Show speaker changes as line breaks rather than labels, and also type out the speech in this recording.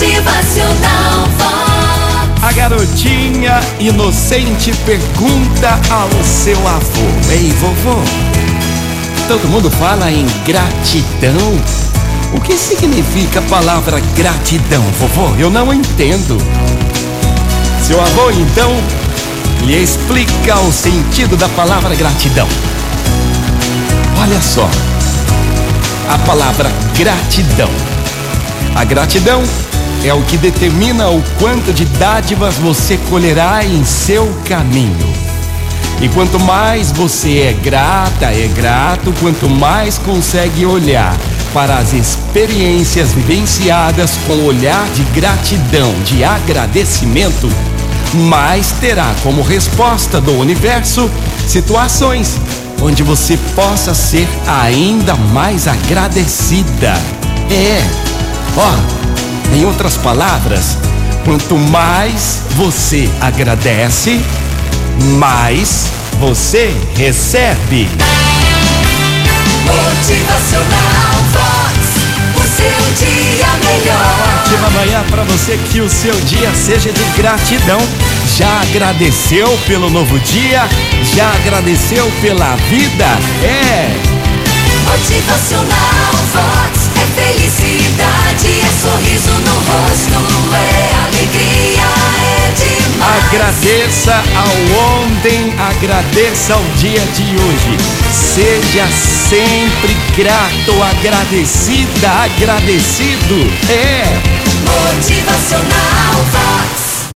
Motivacional Vox.
A garotinha inocente pergunta ao seu avô: Ei, vovô, todo mundo fala em gratidão. O que significa a palavra gratidão, vovô? Eu não entendo. Seu avô, então, lhe explica o sentido da palavra gratidão. Olha só, a palavra gratidão. A gratidão é o que determina o quanto de dádivas você colherá em seu caminho. E quanto mais você é grata, é grato, quanto mais consegue olhar para as experiências vivenciadas com olhar de gratidão, de agradecimento, mais terá como resposta do universo situações onde você possa ser ainda mais agradecida. É, ó, em outras palavras, quanto mais você agradece, mais você recebe.
Motivacional Vox. O seu dia melhor.
Ótima manhã para você que o seu dia seja de gratidão. Já agradeceu pelo novo dia? Já agradeceu pela vida? É. Agradeça ao ontem, agradeça ao dia de hoje. Seja sempre grato, agradecida, agradecido. É.
Motivacional.